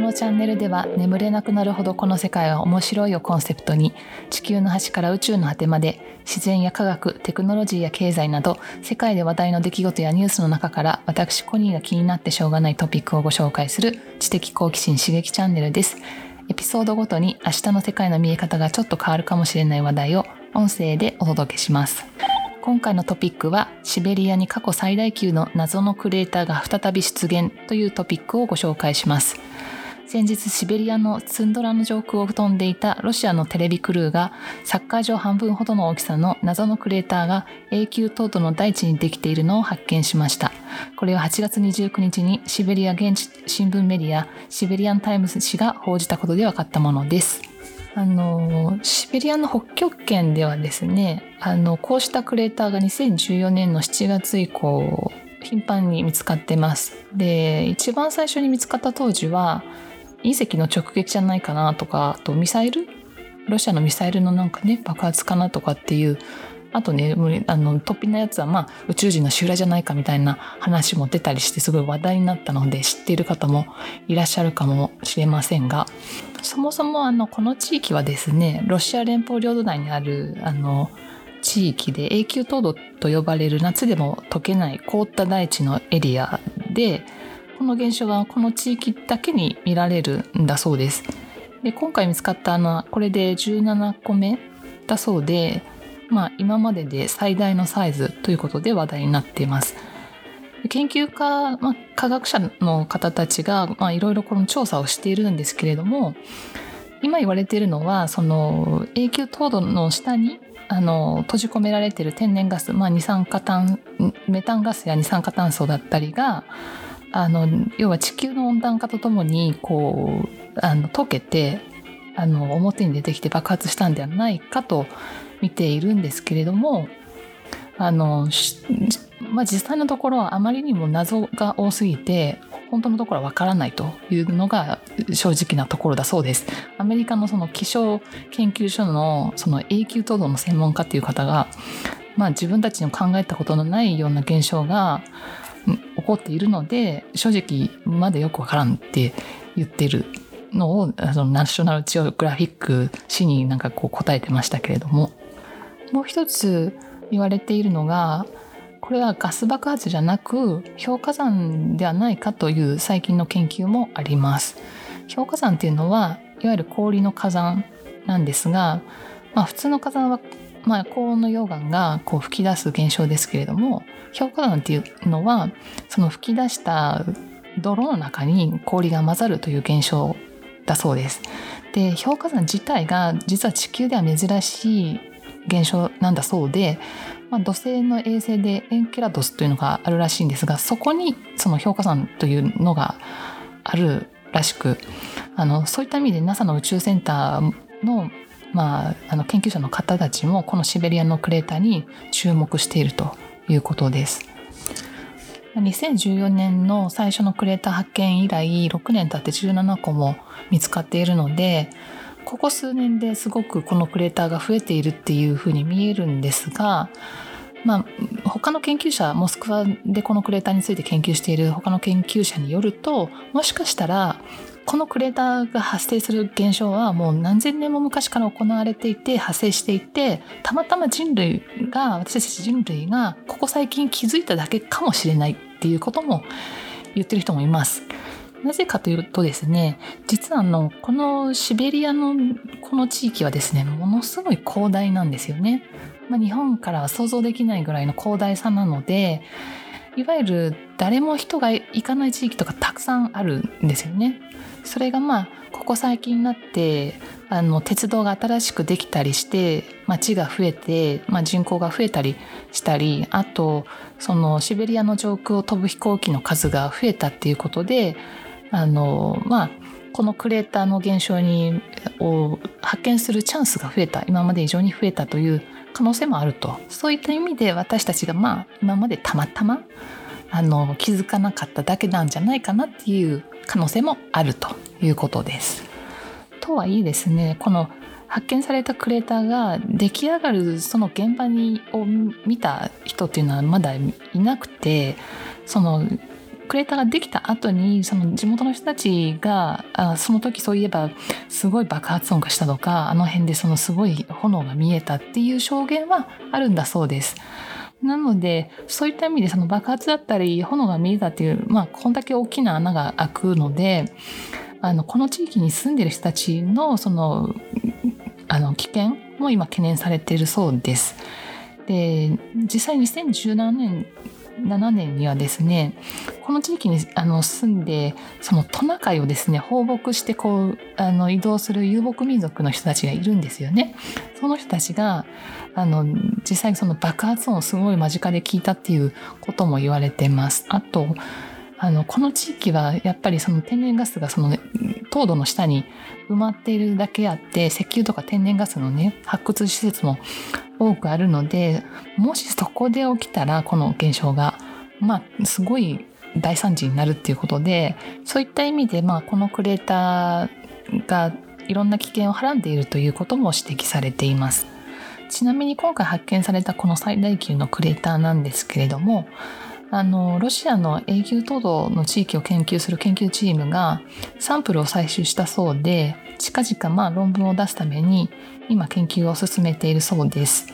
このチャンネルでは眠れなくなるほどこの世界は面白いをコンセプトに地球の端から宇宙の果てまで自然や科学テクノロジーや経済など世界で話題の出来事やニュースの中から私コニーが気になってしょうがないトピックをご紹介する知的好奇心刺激チャンネルです。エピソードごとに明日の世界の見え方がちょっと変わるかもしれない話題を音声でお届けします。今回のトピックはシベリアに過去最大級の謎のクレーターが再び出現というトピックをご紹介します。先日シベリアのツンドラの上空を飛んでいたロシアのテレビクルーがサッカー場半分ほどの大きさの謎のクレーターが永久凍土の大地にできているのを発見しました。これは8月29日にシベリア現地新聞メディアシベリアンタイムズ紙が報じたことで分かったものです。あのシベリアの北極圏ではですねあのこうしたクレーターが2014年の7月以降頻繁に見つかってます。で一番最初に見つかった当時は隕石の直撃じゃないかなとかあとミサイル？ロシアのミサイルのなんかね爆発かなとかっていうあとねあの突飛なやつはまあ宇宙人の襲来じゃないかみたいな話も出たりしてすごい話題になったので知っている方もいらっしゃるかもしれませんがそもそもあのこの地域はですねロシア連邦領土内にあるあの地域で永久凍土と呼ばれる夏でも溶けない凍った大地のエリアでの現象はこの地域だけに見られるんだそうです。で今回見つかったのはこれで17個目だそうで、まあ、今までで最大のサイズということで話題になっています。研究家、まあ、科学者の方たちがいろいろこの調査をしているんですけれども今言われているのはその永久凍土の下にあの閉じ込められている天然ガス、まあ、二酸化炭メタンガスや二酸化炭素だったりがあの要は地球の温暖化とともにこうあの溶けてあの表に出てきて爆発したんではないかと見ているんですけれどもあの、まあ、実際のところはあまりにも謎が多すぎて本当のところはわからないというのが正直なところだそうです。アメリカのその気象研究所のその永久凍土の専門家っていう方が、まあ、自分たちの考えたことのないような現象が起こっているので正直まだよくわからんって言ってるのをそのナショナルジオグラフィック誌になんかこう答えてましたけれどももう一つ言われているのがこれはガス爆発じゃなく氷火山ではないかという最近の研究もあります。氷火山っていうのはいわゆる氷の火山なんですが、まあ、普通の火山はまあ、高温の溶岩がこう吹き出す現象ですけれども氷火山っていうのはその吹き出した泥の中に氷が混ざるという現象だそうです。で氷火山自体が実は地球では珍しい現象なんだそうで、まあ、土星の衛星でエンケラドスというのがあるらしいんですがそこにその氷火山というのがあるらしくあのそういった意味で NASA の宇宙センターのまあ、あの研究者の方たちもこのシベリアのクレーターに注目しているということです。2014年の最初のクレーター発見以来6年経って17個も見つかっているのでここ数年ですごくこのクレーターが増えているっていうふうに見えるんですが、まあ、他の研究者モスクワでこのクレーターについて研究している他の研究者によるともしかしたらこのクレーターが発生する現象はもう何千年も昔から行われていて発生していてたまたま人類が私たち人類がここ最近気づいただけかもしれないっていうことも言ってる人もいます。なぜかというとですね実はあのこのシベリアのこの地域はですねものすごい広大なんですよね。まあ、日本からは想像できないぐらいの広大さなのでいわゆる誰も人が行かない地域とかたくさんあるんですよね。それがまあここ最近になってあの鉄道が新しくできたりして街が増えて、まあ、人口が増えたりしたりあとそのシベリアの上空を飛ぶ飛行機の数が増えたっていうことであのまあこのクレーターの現象にを発見するチャンスが増えた今まで以上に増えたという可能性もあるとそういった意味で私たちがまあ今までたまたまあの気づかなかっただけなんじゃないかなっていう可能性もあるということです。とはいえですねこの発見されたクレーターが出来上がるその現場にを見た人っていうのはまだいなくてそのクレーターができた後にその地元の人たちがあその時そういえばすごい爆発音がしたとかあの辺でそのすごい炎が見えたっていう証言はあるんだそうです。なのでそういった意味でその爆発だったり炎が見えたっていうまあこんだけ大きな穴が開くのであのこの地域に住んでる人たちのそのあの危険も今懸念されているそうです。で実際2017年7年にはですねこの地域にあの住んでそのトナカイをですね放牧してこうあの移動する遊牧民族の人たちがいるんですよね。その人たちがあの実際にその爆発音をすごい間近で聞いたっていうことも言われてます。あとあのこの地域はやっぱりその天然ガスがその、ね、凍土の下に埋まっているだけあって石油とか天然ガスのね発掘施設も多くあるのでもしそこで起きたらこの現象がまあすごい大惨事になるっていうことでそういった意味でまあこのクレーターがいろんな危険をはらんでいるということも指摘されています。ちなみに今回発見されたこの最大級のクレーターなんですけれどもあのロシアの永久凍土の地域を研究する研究チームがサンプルを採集したそうで近々まあ論文を出すために今研究を進めているそうです。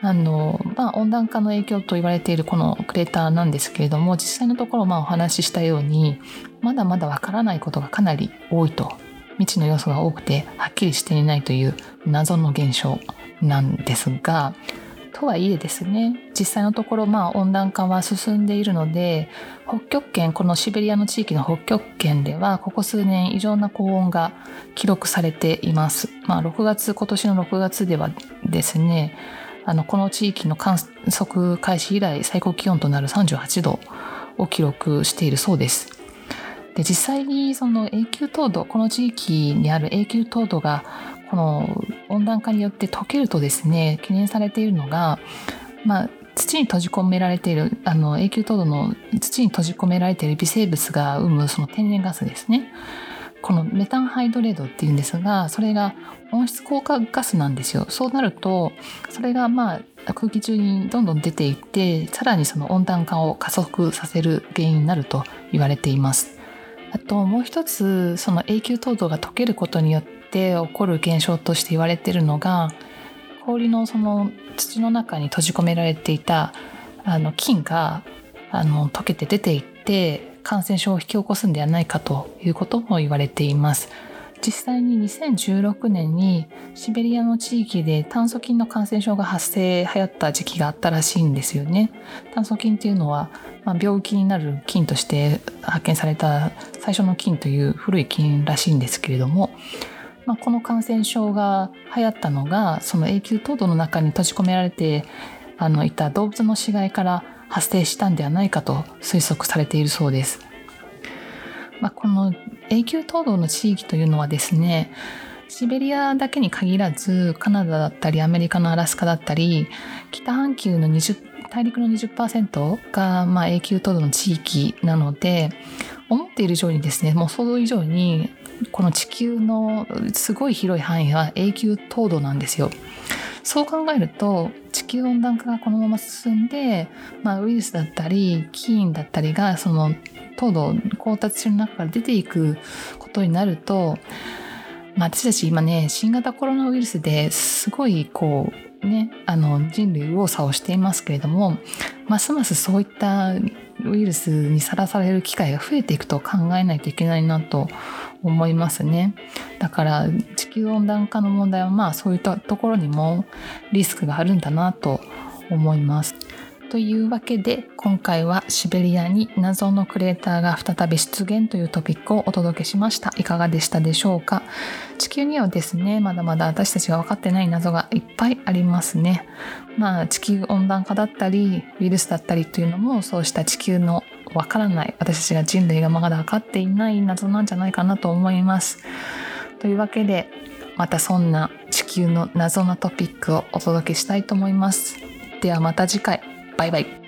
あのまあ、温暖化の影響と言われているこのクレーターなんですけれども実際のところまあお話ししたようにまだまだわからないことがかなり多いと未知の要素が多くてはっきりしていないという謎の現象なんですがとはいえですね実際のところまあ温暖化は進んでいるので北極圏このシベリアの地域の北極圏ではここ数年異常な高温が記録されています。まあ、6月今年の6月ではですねあのこの地域の観測開始以来最高気温となる38度を記録しているそうです。で実際にその永久凍土この地域にある永久凍土がこの温暖化によって溶けるとですね懸念されているのが、まあ、土に閉じ込められているあの永久凍土の土に閉じ込められている微生物が生むその天然ガスですね。このメタンハイドレードっていうんですがそれが温室効果ガスなんですよ。そうなるとそれがまあ空気中にどんどん出ていってさらにその温暖化を加速させる原因になると言われています。あともう一つその永久凍土が溶けることによって起こる現象として言われているのが氷のその土の中に閉じ込められていたあの菌があの溶けて出ていって感染症を引き起こすんではないかということも言われています。実際に2016年にシベリアの地域で炭疽菌の感染症が発生流行った時期があったらしいんですよね。炭疽菌っていうのは、まあ、病気になる菌として発見された最初の菌という古い菌らしいんですけれどもまあ、この感染症が流行ったのがその永久凍土の中に閉じ込められてあのいた動物の死骸から発生したんではないかと推測されているそうです。まあ、この永久凍土の地域というのはですねシベリアだけに限らずカナダだったりアメリカのアラスカだったり北半球の20大陸の20%がまあ永久凍土の地域なので思っている以上にですねもう想像以上にこの地球のすごい広い範囲は永久凍土なんですよ。そう考えると地球温暖化がこのまま進んで、まあ、ウイルスだったり菌だったりがその凍土交達する中から出ていくことになると、まあ、私たち今ね新型コロナウイルスですごいこうねあの人類右往左往していますけれどもますますそういったウイルスにさらされる機会が増えていくと考えないといけないなと思います思いますね。だから地球温暖化の問題はまあそういったところにもリスクがあるんだなと思います。というわけで今回はシベリアに謎のクレーターが再び出現というトピックをお届けしました。いかがでしたでしょうか？地球にはですねまだまだ私たちが分かってない謎がいっぱいありますね。まあ地球温暖化だったりウイルスだったりというのもそうした地球のわからない私たちが人類がまだ分かっていない謎なんじゃないかなと思います。というわけでまたそんな地球の謎なトピックをお届けしたいと思います。ではまた次回。バイバイ